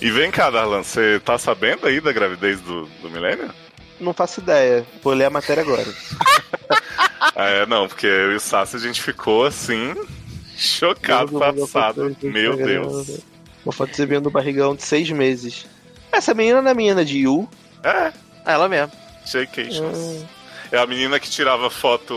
E vem cá, Darlan, você tá sabendo aí da gravidez do, do Milênio? Não faço ideia. Vou ler a matéria agora. ah, é, não, porque eu e o Sassi a gente ficou assim, chocado, passado. Meu Deus. Uma foto exibindo do barrigão de seis meses. Essa menina não é menina de Yu? É. Ela mesmo. Shaycations. Hum. É a menina que tirava foto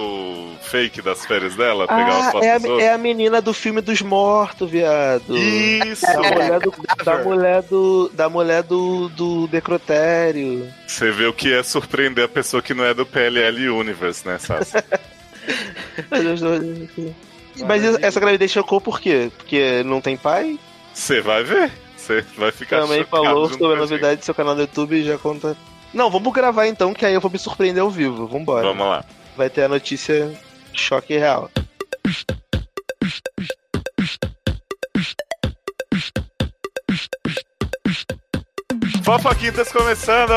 fake das férias dela, ah, pegava foto é a, é a menina do filme dos mortos, viado. Isso! Da mulher do, da mulher do, da mulher do, do Decrotério. Você vê o que é surpreender a pessoa que não é do PLL Universe, né, Sassi? Mas essa gravidez chocou por quê? Porque não tem pai? Você vai ver. Você vai ficar Também falou sobre a novidade do seu canal do YouTube e já conta. Não, vamos gravar então, que aí eu vou me surpreender ao vivo. Vambora. Vamos lá. Vai ter a notícia choque real. Fofoquintas começando!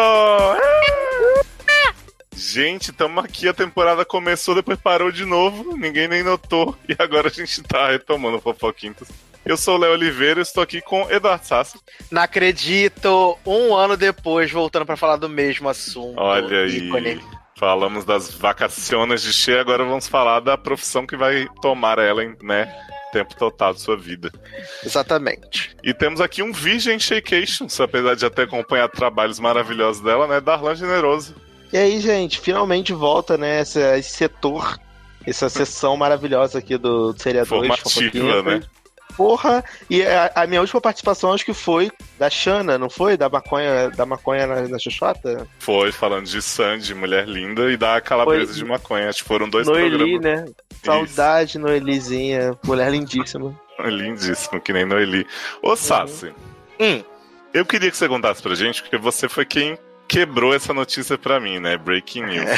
Gente, estamos aqui, a temporada começou, depois parou de novo, ninguém nem notou, e agora a gente tá retomando Fofoquintas. Eu sou o Léo Oliveira e estou aqui com Eduardo Sassi. Não acredito, um ano depois, voltando para falar do mesmo assunto. Olha aí. Falamos das vacaciones de Che, agora vamos falar da profissão que vai tomar ela, né? Tempo total de sua vida. Exatamente. E temos aqui um Virgem Shakeations, apesar de já ter acompanhado trabalhos maravilhosos dela, né? Darlan Generoso. E aí, gente, finalmente volta, né? Esse, esse setor, essa sessão maravilhosa aqui do, do seriador. Formativa, né? Porra, e a, a, minha última participação acho que foi da Xana, não foi? Da maconha, da maconha na, na Xoxota? Foi, falando de Sandy, mulher linda, e da calabresa foi. de maconha. Acho que foram dois Noeli, programas. né? Saudade, Noelizinha. Mulher lindíssima. Lindíssima, que nem Noeli. Ô, Sassi. Hum. Eu queria que você contasse pra gente, porque você foi quem quebrou essa notícia pra mim, né? Breaking news.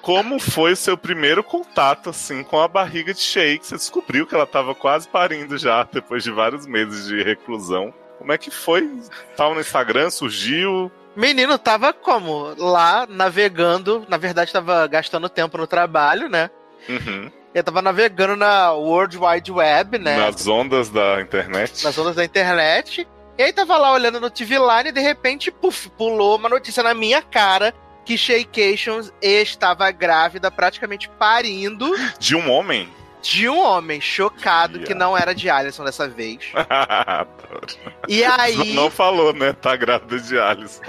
Como foi o seu primeiro contato, assim, com a barriga de Shake? Você descobriu que ela tava quase parindo já, depois de vários meses de reclusão. Como é que foi? Tava no Instagram, surgiu? Menino, tava como? Lá, navegando. Na verdade, tava gastando tempo no trabalho, né? Uhum. Eu tava navegando na World Wide Web, né? Nas ondas da internet. Nas ondas da internet. E aí tava lá olhando no TV Line e de repente, puf, pulou uma notícia na minha cara que Shaycations estava grávida, praticamente parindo. De um homem? De um homem, chocado yeah. que não era de Alisson dessa vez. e aí. Não falou, né? Tá grávida de Alisson.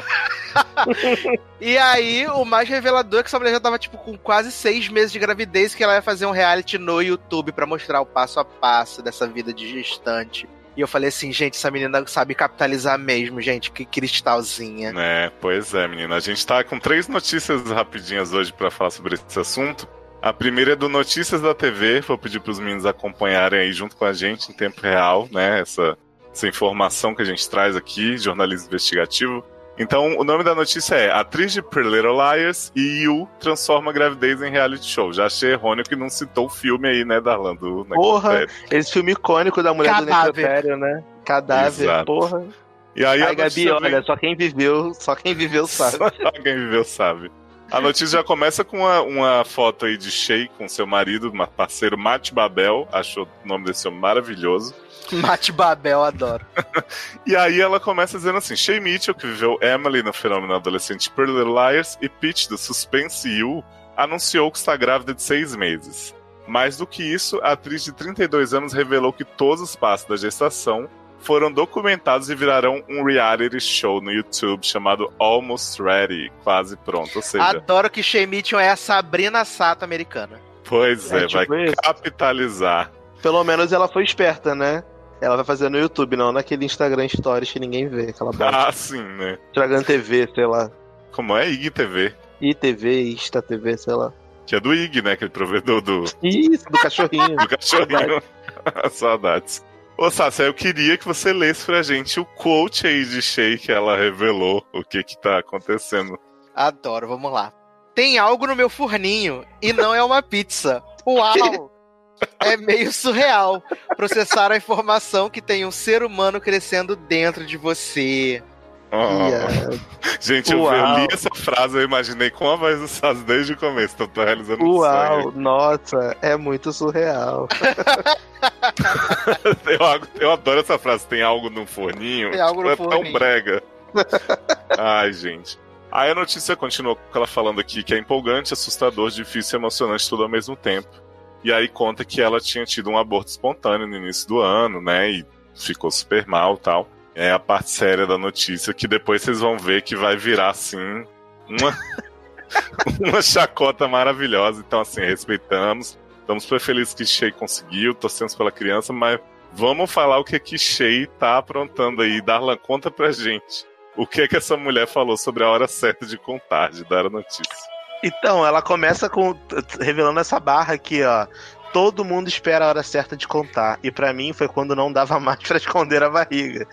e aí, o mais revelador é que essa mulher já tava, tipo, com quase seis meses de gravidez, que ela ia fazer um reality no YouTube para mostrar o passo a passo dessa vida de gestante. E eu falei assim, gente, essa menina sabe capitalizar mesmo, gente, que cristalzinha. É, pois é, menina. A gente tá com três notícias rapidinhas hoje para falar sobre esse assunto. A primeira é do Notícias da TV, vou pedir para os meninos acompanharem aí junto com a gente em tempo real, né? Essa, essa informação que a gente traz aqui, jornalismo investigativo. Então, o nome da notícia é Atriz de Pretty Little Liars e Yu transforma gravidez em reality show. Já achei errôneo que não citou o filme aí, né, Darlan? Do porra, esse filme icônico da mulher Cadáver. do necrotério, né? Cadáver, Exato. porra. E aí, aí Gabi, olha, só quem viveu, só quem viveu sabe. Só quem viveu sabe. A notícia já começa com uma, uma foto aí de Shay com seu marido, parceiro Matt Babel, achou o nome desse homem maravilhoso. Mate Babel, adoro. e aí ela começa dizendo assim: Shay Mitchell, que viveu Emily no fenômeno adolescente Pretty Little Liars, e Peach do Suspense You, anunciou que está grávida de seis meses. Mais do que isso, a atriz de 32 anos revelou que todos os passos da gestação foram documentados e virarão um reality show no YouTube chamado Almost Ready, quase pronto. Ou seja, Adoro que Mitchell é a Sabrina Sato americana. Pois é, é tipo vai isso. capitalizar. Pelo menos ela foi esperta, né? Ela vai fazer no YouTube, não naquele Instagram Stories que ninguém vê, aquela bosta. Ah, sim, né? Instagram TV, sei lá. Como é? IGTV. ITV, Insta TV, sei lá. Que é do IG, né? Aquele provedor do. Isso, do cachorrinho. do cachorrinho. Saudades. Ô, Sácia, eu queria que você lesse pra gente o quote aí de Shay que ela revelou o que que tá acontecendo. Adoro, vamos lá. Tem algo no meu forninho e não é uma pizza. Uau! é meio surreal processar a informação que tem um ser humano crescendo dentro de você. Oh. Gente, eu, eu, li essa frase, eu imaginei com a voz do Saz desde o começo, então tô realizando Uau, um sonho. nossa, é muito surreal. eu, eu, adoro essa frase, tem algo no forninho. Tem algo no é forninho. tão brega. Ai, gente. Aí a notícia continua com ela falando aqui que é empolgante, assustador, difícil e emocionante tudo ao mesmo tempo. E aí conta que ela tinha tido um aborto espontâneo no início do ano, né? E ficou super mal tal. É a parte séria da notícia, que depois vocês vão ver que vai virar, assim, uma, uma chacota maravilhosa. Então, assim, respeitamos. Estamos super felizes que Shea conseguiu, torcemos pela criança, mas vamos falar o que que Shea tá aprontando aí. Darlan, conta pra gente. O que que essa mulher falou sobre a hora certa de contar, de dar a notícia? Então, ela começa com revelando essa barra aqui, ó. Todo mundo espera a hora certa de contar. E para mim foi quando não dava mais para esconder a barriga.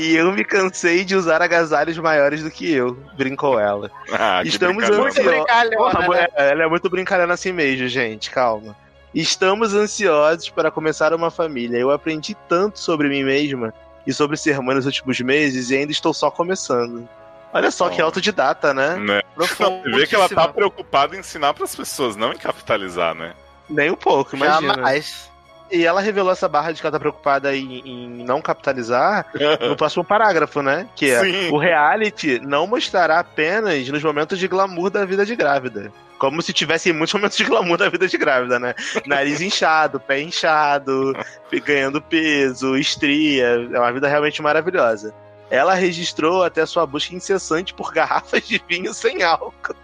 e eu me cansei de usar agasalhos maiores do que eu, brincou ela. Ah, Estamos Muito brincalhona, né? Ela é muito brincalhona assim mesmo, gente, calma. Estamos ansiosos para começar uma família. Eu aprendi tanto sobre mim mesma e sobre ser mãe nos últimos meses e ainda estou só começando. Olha só que autodidata, né? né? Você vê que ela tá preocupada em ensinar para as pessoas, não em capitalizar, né? Nem um pouco, imagina. Jamais. E ela revelou essa barra de que ela tá preocupada em, em não capitalizar no próximo parágrafo, né? Que é Sim. o reality não mostrará apenas nos momentos de glamour da vida de grávida. Como se tivesse muitos momentos de glamour da vida de grávida, né? Nariz inchado, pé inchado, ganhando peso, estria. É uma vida realmente maravilhosa. Ela registrou até sua busca incessante por garrafas de vinho sem álcool.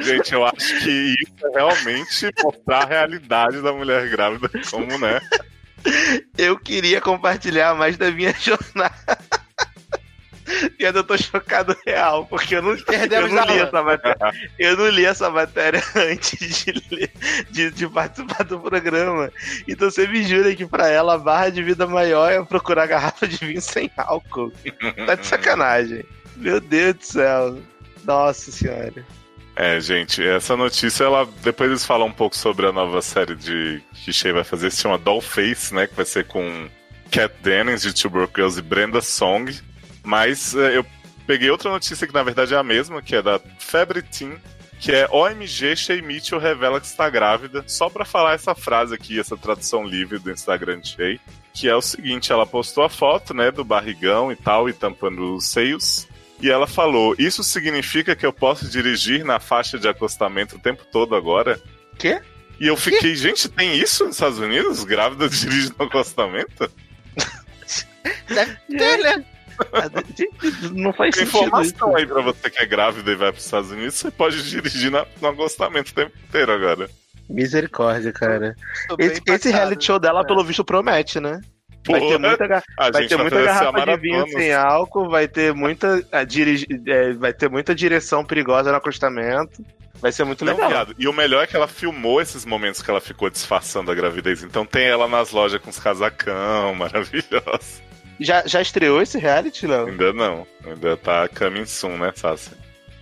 Gente, eu acho que isso é realmente mostrar a realidade da mulher grávida, como, né? Eu queria compartilhar mais da minha jornada. E ainda eu tô chocado real, porque eu não, eu Perdemos não a li essa matéria. Eu não li essa matéria antes de, ler- de, de participar do programa. Então você me jura que pra ela a barra de vida maior é procurar garrafa de vinho sem álcool. Tá de sacanagem. Meu Deus do céu. Nossa senhora. É, gente, essa notícia, ela depois eles falam um pouco sobre a nova série de que Shea vai fazer, se chama Dollface, né, que vai ser com Cat Dennings de Tuberculosis e Brenda Song. Mas é, eu peguei outra notícia que na verdade é a mesma, que é da Febre Teen, que é OMG Shea Mitchell revela que está grávida, só pra falar essa frase aqui, essa tradução livre do Instagram de Shea, que é o seguinte, ela postou a foto, né, do barrigão e tal, e tampando os seios, e ela falou: Isso significa que eu posso dirigir na faixa de acostamento o tempo todo agora? Quê? E eu fiquei, gente, tem isso nos Estados Unidos? Grávidas dirigem no acostamento? Deve ter, né? Não faz Tem sentido. informação isso. aí pra você que é grávida e vai pros Estados Unidos, você pode dirigir na- no acostamento o tempo inteiro agora. Misericórdia, cara. Esse, esse reality show dela, pelo visto, promete, né? Vai ter muita, ga- vai ter muita garrafa de vinho sem álcool, vai ter muita, a é, vai ter muita direção perigosa no acostamento. Vai ser muito Não, legal. viado. E o melhor é que ela filmou esses momentos que ela ficou disfarçando a gravidez. Então tem ela nas lojas com os casacão, maravilhosa. Já, já estreou esse reality, Léo? Ainda não. Ainda tá coming soon, né, Sassi?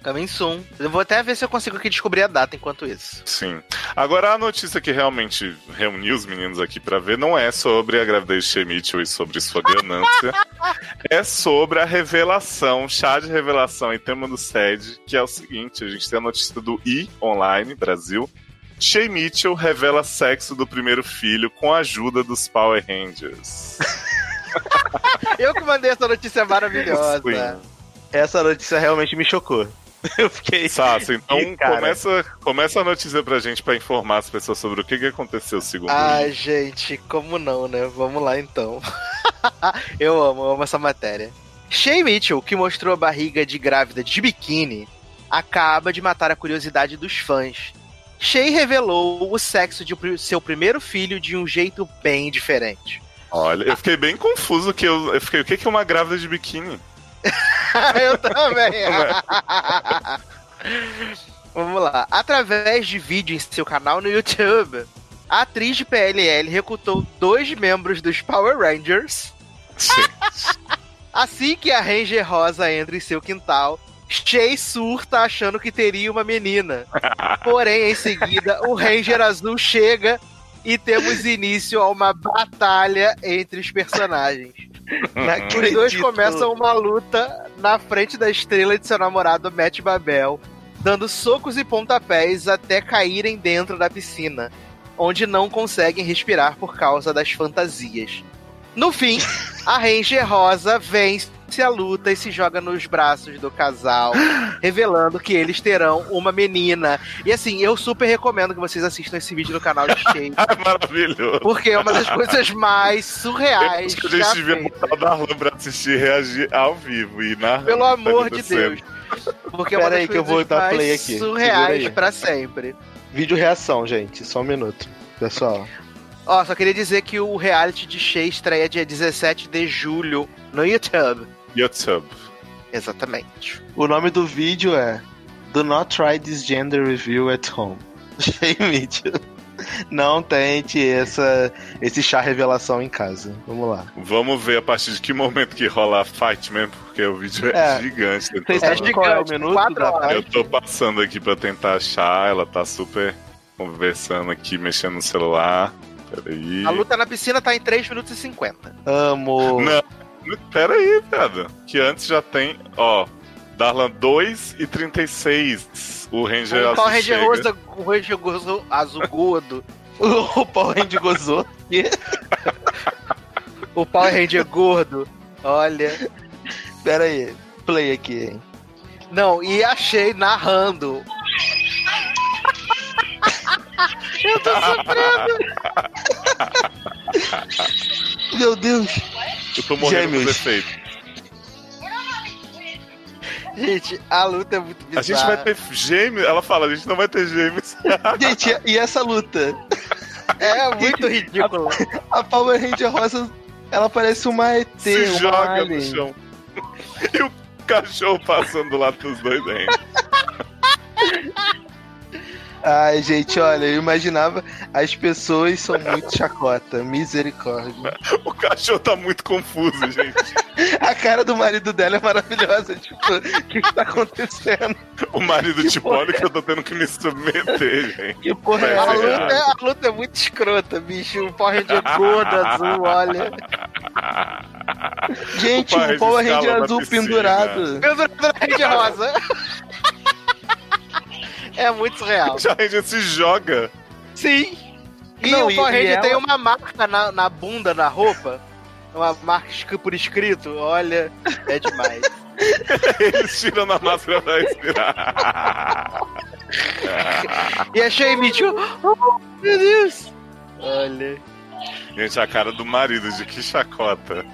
Coming soon. Eu vou até ver se eu consigo aqui descobrir a data enquanto isso. Sim. Agora a notícia que realmente reuniu os meninos aqui pra ver não é sobre a gravidez de Shea Mitchell e sobre sua ganância. é sobre a revelação, chá de revelação em tema do SED, que é o seguinte: a gente tem a notícia do I Online Brasil. Shea Mitchell revela sexo do primeiro filho com a ajuda dos Power Rangers. Eu que mandei essa notícia maravilhosa. Sim. Essa notícia realmente me chocou. Eu fiquei. Sassi, então cara. começa, começa a notícia pra gente pra informar as pessoas sobre o que, que aconteceu segundo Ai, I. gente, como não, né? Vamos lá então. eu amo, eu amo essa matéria. Shea Mitchell, que mostrou a barriga de grávida de biquíni, acaba de matar a curiosidade dos fãs. Shea revelou o sexo de seu primeiro filho de um jeito bem diferente. Olha, eu fiquei bem confuso que eu, eu fiquei, o que é uma grávida de biquíni? eu também. Vamos lá. Através de vídeo em seu canal no YouTube, a atriz de PLL recrutou dois membros dos Power Rangers. Assim que a Ranger Rosa entra em seu quintal, Shay surta achando que teria uma menina. Porém, em seguida, o Ranger Azul chega e temos início a uma batalha entre os personagens. Os dois começam uma luta na frente da estrela de seu namorado Matt Babel, dando socos e pontapés até caírem dentro da piscina, onde não conseguem respirar por causa das fantasias. No fim, a Ranger Rosa vence a luta e se joga nos braços do casal, revelando que eles terão uma menina. E assim, eu super recomendo que vocês assistam esse vídeo no canal de Shane. Maravilhoso. Porque é uma das coisas mais surreais. que a gente devia botar o Darlan pra assistir e reagir ao vivo e na Pelo amor de Deus. Porque é uma Pera das aí que eu vou coisas dar mais play aqui. Surreais pra sempre. Vídeo reação, gente. Só um minuto. Pessoal. Ó, só queria dizer que o reality de Shea estreia dia 17 de julho no YouTube. YouTube. Exatamente. O nome do vídeo é Do Not Try This Gender Review at Home. Mitchell. Não tente essa, esse chá revelação em casa. Vamos lá. Vamos ver a partir de que momento que rola a fight mesmo, porque o vídeo é, É. gigante. Eu tô, Vocês sabem qual é o minuto quatro da horas. eu tô passando aqui pra tentar achar, ela tá super conversando aqui, mexendo no celular. Peraí. A luta na piscina tá em 3 minutos e 50. Amo. Não. Pera aí, velho. Que antes já tem, ó, Darlan 2 e 36. O Ranger o Power Ranger chega. rosa, o Ranger rosa azul gordo. O Power Ranger gozou. O Power Ranger gordo. Olha. Pera aí. Play aqui, hein. Não, e achei narrando. Eu tô sofrendo. Meu Deus. Eu tô morrendo Gêmeos. com defeito. Gente, a luta é muito bizarra. A gente vai ter gêmeos. Ela fala, a gente não vai ter gêmeos. Gente, e- essa luta? É muito ridículo. A Power Ranger rosa, ela parece uma ET, Se uma joga alien. no chão. E o cachorro passando do lado dos dois Rangers. Ai, gente, olha, eu imaginava. As pessoas são muito chacota. Misericórdia. O cachorro tá muito confuso, gente. A cara do marido dela é maravilhosa. Tipo, o que, que tá acontecendo? O marido Que tipo, olha que eu tô tendo que me submeter, gente. Que porra é A essa? ser luta, é, a luta é muito escrota, bicho. O Power Ranger gordo, azul, olha. Gente, O o Power de escala Ranger na azul piscina. pendurado. Meu Deus, do Ranger rosa. É muito surreal. Já a gente se joga. Sim. E Não, o Power e Ranger ela- tem uma marca na, na bunda, na roupa. Uma marca por escrito. Olha, é demais. Eles tiram a máscara pra respirar. E achei Mitchell. Oh, meu Deus. Olha. gente, a cara do marido, de que chacota.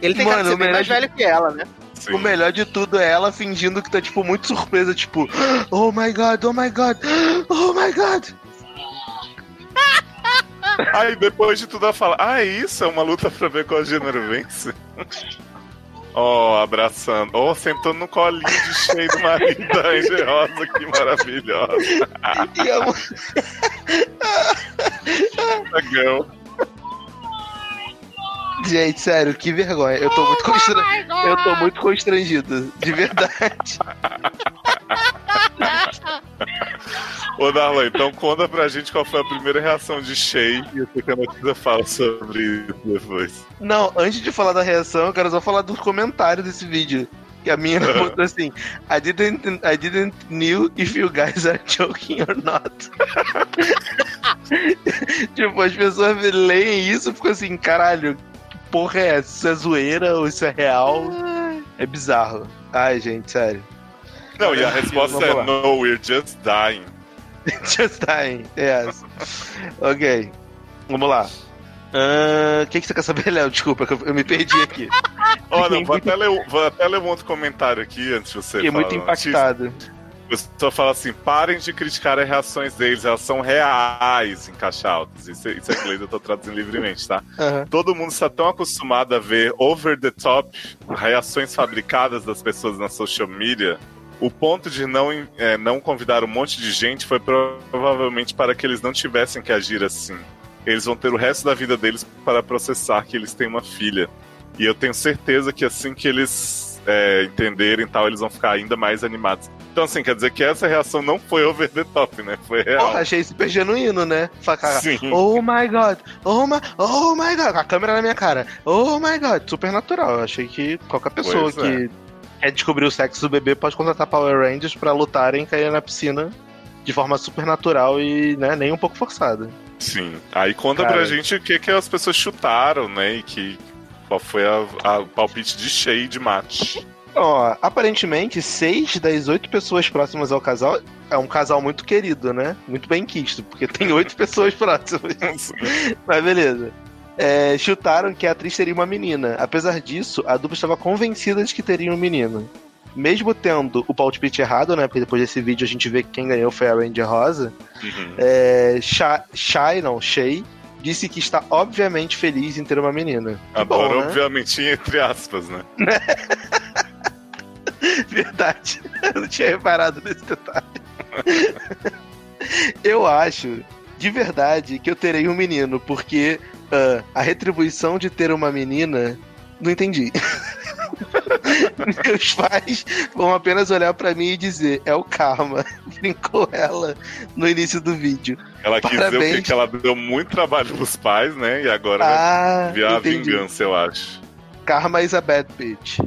Ele tem Mano, cara de ser o bem mais velho que ela, né? Sim. O melhor de tudo é ela fingindo que tá, tipo, muito surpresa, tipo, oh my god, oh my god, oh my god. Aí depois de tudo ela fala: Ah, é isso? É uma luta pra ver qual gênero vence? Ó, abraçando. Ó, sentando no colinho de cheio do marido da Ranger Rosa, que maravilhosa. E a. Gente, sério, que vergonha. Eu tô muito constrangido. Eu tô muito constrangido, de verdade. Ô, Darlan, então conta pra gente qual foi a primeira reação de Shay e o que a notícia fala sobre isso depois. Não, antes de falar da reação, eu quero só falar dos comentários desse vídeo. Que a minha botou assim: I didn't, I didn't knew if you guys are joking or not. tipo, as pessoas leem isso e ficam assim: caralho, porra é essa? Isso é zoeira ou isso é real? É bizarro. Ai, gente, sério. Não, e a resposta é. No, we're just dying. Just dying, yes. ok, vamos lá. O que, que você quer saber, Léo? Desculpa, que eu, eu me perdi aqui. Fiquei vou muito- até, ler, vou até ler um outro comentário aqui antes de você Fiquei falar muito impactado. Pessoal fala assim: parem de criticar as reações deles, elas são reais em caixa altas. Isso, isso é inglês, eu tô traduzindo livremente, tá? Aham. Todo mundo está tão acostumado a ver over the top reações fabricadas das pessoas na social media. O ponto de não, é, não convidar um monte de gente foi provavelmente para que eles não tivessem que agir assim. Eles vão ter o resto da vida deles para processar que eles têm uma filha. E eu tenho certeza que assim que eles é, entenderem tal, eles vão ficar ainda mais animados. Então, assim, quer dizer que essa reação não foi over the top, né? Foi real. Porra, achei super genuíno, né? Faca, Sim. oh my god, oh my, oh my god, a câmera na minha cara, oh my god, super natural. Eu achei que qualquer pessoa Pois é. que quer descobrir o sexo do bebê pode contratar Power Rangers pra lutarem e cair na piscina de forma super natural e né, nem um pouco forçada. Sim. Aí conta Cara. pra gente o que, que as pessoas chutaram, né? E que. Qual foi a, a- o palpite de cheio de mate. Ó, aparentemente, seis das oito pessoas próximas ao casal é um casal muito querido, né? Muito bem quisto, porque tem oito pessoas próximas. Mas beleza. É, chutaram que a atriz teria uma menina. Apesar disso, a dupla estava convencida de que teria um menino. Mesmo tendo o palpite errado, né? Porque depois desse vídeo a gente vê que quem ganhou foi a Ranger Rosa. Uhum. É, Sha- Shai, não, Shay, disse que está obviamente feliz em ter uma menina. Agora, né? obviamente, entre aspas, né? Verdade. Eu não tinha reparado nesse detalhe. eu acho, de verdade, que eu terei um menino, porque ah, a retribuição de ter uma menina. Não entendi. Meus pais vão apenas olhar pra mim e dizer: é o karma. Brincou ela no início do vídeo. Ela quis dizer o quê? Parabéns. Que ela deu muito trabalho pros pais, né? E agora Ah, vai vir a vingança, eu acho. Karma is a bad bitch.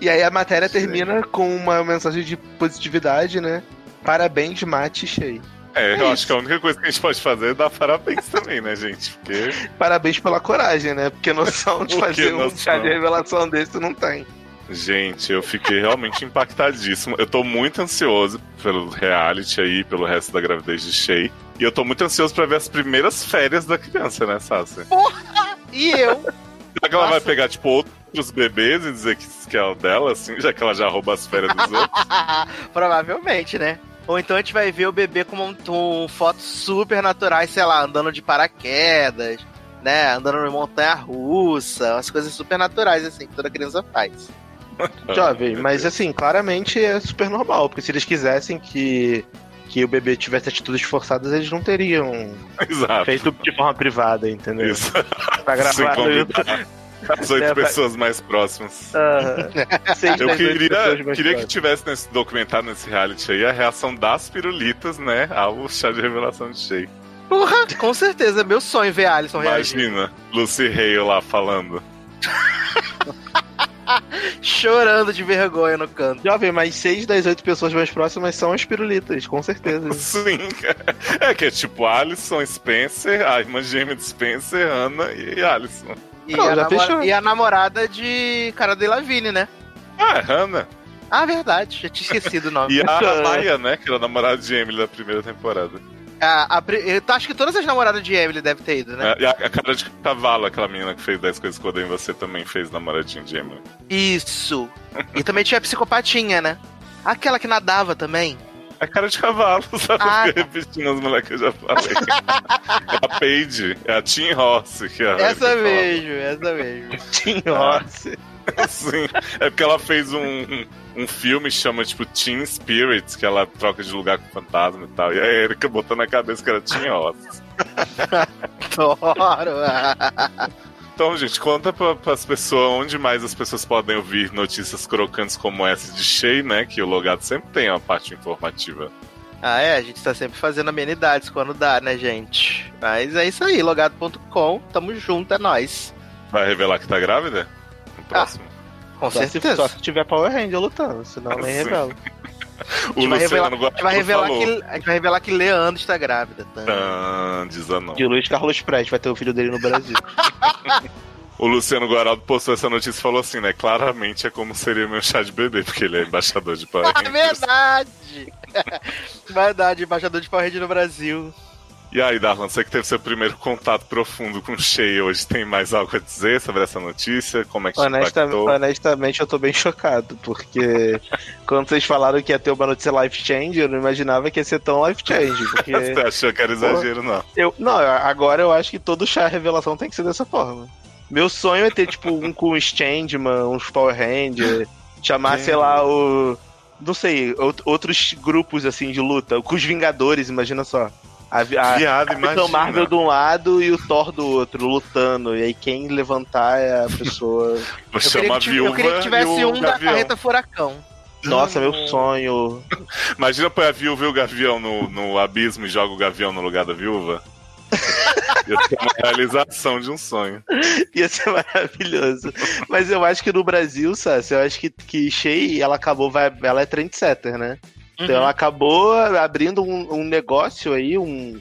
E aí a matéria Sim. termina com uma mensagem de positividade, né? Parabéns, Mate Shea. É, É eu isso. acho que a única coisa que a gente pode fazer é dar parabéns também, né, gente? Porque. Parabéns pela coragem, né? Porque noção de fazer um noção? chá de revelação desse não tem. Gente, eu fiquei realmente impactadíssimo. Eu tô muito ansioso pelo reality aí, pelo resto da gravidez de Shay. E eu tô muito ansioso pra ver as primeiras férias da criança, né, Sassi? E eu? Será que ela vai pegar, tipo, outros bebês e dizer que, que é o dela, assim, já que ela já rouba as férias dos outros? Provavelmente, né? Ou então a gente vai ver o bebê com, um, com fotos super naturais, sei lá, andando de paraquedas, né? Andando em montanha russa, umas coisas super naturais, assim, que toda criança faz. Jovem, mas assim, claramente é super normal, porque se eles quisessem que, que o bebê tivesse atitudes forçadas, eles não teriam Exato. feito de forma privada, entendeu? Isso. YouTube. convidar as oito É, pessoas mais próximas. Ah, seis Eu queria, queria que tivesse nesse documentário, nesse reality aí, a reação das pirulitas, né, ao chá de revelação de Shay. Porra, com certeza, meu sonho ver a Alison reagir. Imagina, Lucy Hale lá falando. Chorando de vergonha no canto. Jovem, mas seis das oito pessoas mais próximas são as pirulitas, com certeza. Sim, cara. É que é tipo Alison, Spencer, a irmã gêmea de Spencer, Hannah e Alison. E, Não, a, já namora- e a namorada de Cara de Lavigne, né? Ah, é Hannah. Ah, verdade, já tinha esquecido o nome. E a Maya, né, que era a namorada de Emily da primeira temporada. A- a eu acho que todas as namoradas de Emily devem ter ido, né? É, E a, a cara de cavalo, aquela menina que fez 10 coisas que eu odeio em você, também fez namoradinha de Emily. Isso. E também tinha a psicopatinha, né? Aquela que nadava também. É cara de cavalo, sabe? Ah, Eu fiquei repetindo as mulheres que eu já falei. é a Paige, é a Tim Ross. Que é a essa que mesmo, essa mesmo. Tim Ah. Sim. É porque ela fez um, um, filme que chama, tipo, Teen Spirits, que ela troca de lugar com o fantasma e tal. E a Erika botou na cabeça que era Tim Ross. Adoro. Então, gente, conta pra, pras pessoas onde mais as pessoas podem ouvir notícias crocantes como essa de Shea, né? Que o Logado sempre tem uma parte informativa. ah, é, a gente tá sempre fazendo amenidades quando dá, né, gente? Mas é isso aí, logado.com, tamo junto, é nóis. Vai revelar que tá grávida? Próximo. Com Só se, certeza. só se tiver Power Ranger lutando, senão nem revela. o gente vai revelar- Luciano A gente vai revelar que, a gente vai revelar que Leandro está grávida. Tá? Tan, diz a não. De Luiz Carlos Prestes vai ter o filho dele no Brasil. O Luciano Guaraldo postou essa notícia e falou assim, né? Claramente é como seria meu chá de bebê, porque ele é embaixador de Power Ah, Rangers. verdade! verdade, embaixador de Power Ranger no Brasil. E aí, Darlan, você que teve seu primeiro contato profundo com o Shea hoje, tem mais algo a dizer sobre essa notícia? Como é que te Honesta- impactou? honestamente, eu tô bem chocado, porque quando vocês falaram que ia ter uma notícia life change, eu não imaginava que ia ser tão life change. Porque Você achou que era exagero, não? eu, não, agora eu acho que todo chá revelação tem que ser dessa forma. Meu sonho é ter, tipo, um com os Changeman, uns Power Ranger, chamar, sei lá, o. Não sei, out- outros grupos assim de luta, com os Vingadores, imagina só. A, a, Viado, Capitão imagina. Marvel de um lado e o Thor do outro, lutando. E aí quem levantar é a pessoa. Vou Eu queria, chamar que, a tive- eu viúva queria que tivesse um da carreta furacão. Nossa, meu sonho. Imagina pôr a viúva e o gavião no, no abismo e joga o gavião no lugar da viúva. Ia ser uma realização de um sonho. Ia ser maravilhoso. Mas eu acho que no Brasil, Sassi, eu acho que, que Shea, ela acabou, vai, ela é trendsetter, né? Então Uhum. ela acabou abrindo um, um negócio aí, um,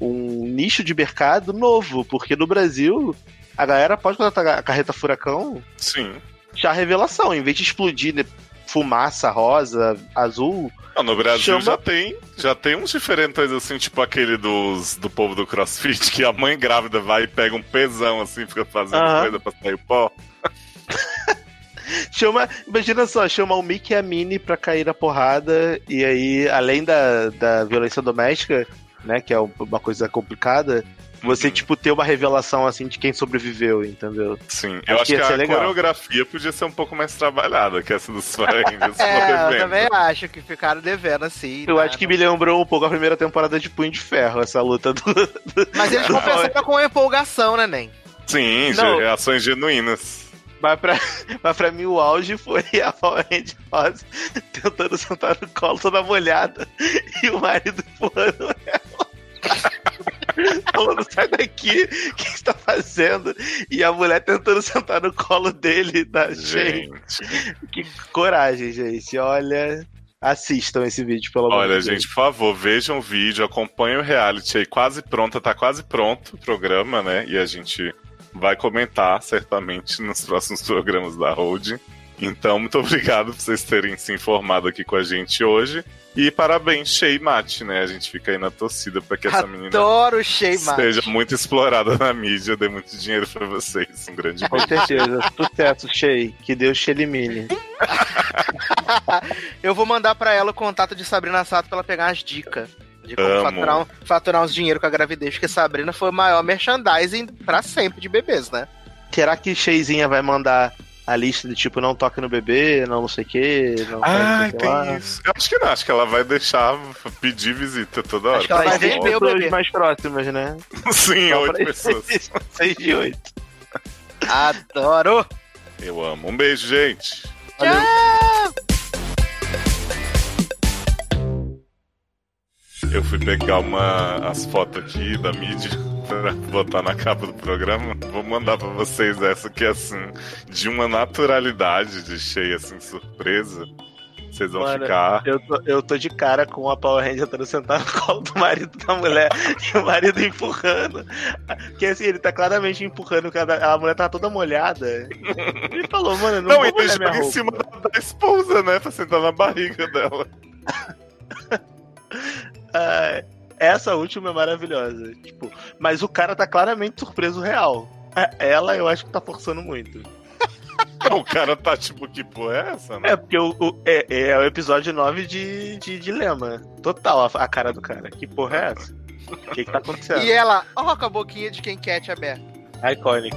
um nicho de mercado novo, porque no Brasil a galera pode contratar a carreta furacão Sim. já revelação, em vez de explodir né, fumaça rosa, azul. Não, no Brasil Chama- já tem já tem uns diferentes assim, tipo aquele dos, do povo do crossfit, que a mãe grávida vai e pega um pesão assim, fica fazendo coisa pra sair o pó. Chama, imagina só, chama o Mickey e a Minnie pra cair na porrada, e aí, além da, da violência doméstica, né, que é uma coisa complicada, você, Uhum. tipo, ter uma revelação, assim, de quem sobreviveu, entendeu? Sim, eu Acho acho que que a legal. coreografia podia ser um pouco mais trabalhada que essa dos ficou É, eu também acho que ficaram devendo assim. Eu né? acho que me lembrou um pouco a primeira temporada de Punho de Ferro, essa luta do... Mas eles compensaram com a empolgação, né, Nen? Sim, Não. reações genuínas. Mas pra, mas pra mim o auge foi a Power Rosa tentando sentar no colo toda molhada e o marido empurrando ela. Falando, sai daqui, o que você tá fazendo? E a mulher tentando sentar no colo dele da Shane. Gente. Que coragem, gente. Olha, assistam esse vídeo, pelo amor Olha, de Deus. gente, por favor, vejam o vídeo, acompanhem o reality aí, quase pronto, tá quase pronto o programa, né? E a gente vai comentar certamente nos próximos programas da Hold. Então, muito obrigado por vocês terem se informado aqui com a gente hoje. E parabéns, Shea e Mate, né? A gente fica aí na torcida pra que essa menina Adoro o Shea seja muito explorada na mídia, dê muito dinheiro pra vocês. Um grande Com certeza. Sucesso, Shea. Que Deus te elimine. Eu vou mandar pra ela o contato de Sabrina Sato pra ela pegar as dicas. De como faturar, um- faturar uns dinheiro com a gravidez, porque Sabrina foi o maior merchandising pra sempre de bebês, né? Será que Sheizinha vai mandar a lista de tipo, não toque no bebê, não não sei o que, não Ah, que lá? tem isso. Eu acho que não, acho que ela vai deixar pedir visita toda hora. Acho que ela vai vender o pessoas bebê. mais próximas, né? Sim, oito pessoas. Seis de oito. Adoro! Eu amo. Um beijo, gente. Valeu. Eu fui pegar uma, as fotos aqui da mídia pra botar na capa do programa. Vou mandar pra vocês essa que é assim, de uma naturalidade de cheia, assim, surpresa. Vocês vão Mano, ficar. Eu tô, eu tô de cara com a Power Ranger tentando sentar no colo do marido da mulher e o marido empurrando. Porque assim, ele tá claramente empurrando, a mulher tá toda molhada. Ele falou, mano, não, Não, vou ele joga em cima da, da esposa, né? Pra sentar na barriga dela. Ah, essa última é maravilhosa. Tipo, mas o cara tá claramente surpreso real. Ah, Ela eu acho que tá forçando muito. O cara tá tipo, que porra é essa, né? É, porque o, o- é, é o episódio 9 de, de Dilema. Total, a, a cara do cara. Que porra é essa? O que, que tá acontecendo? E ela, ó, com a boquinha de quem quer te aberta. Iconic.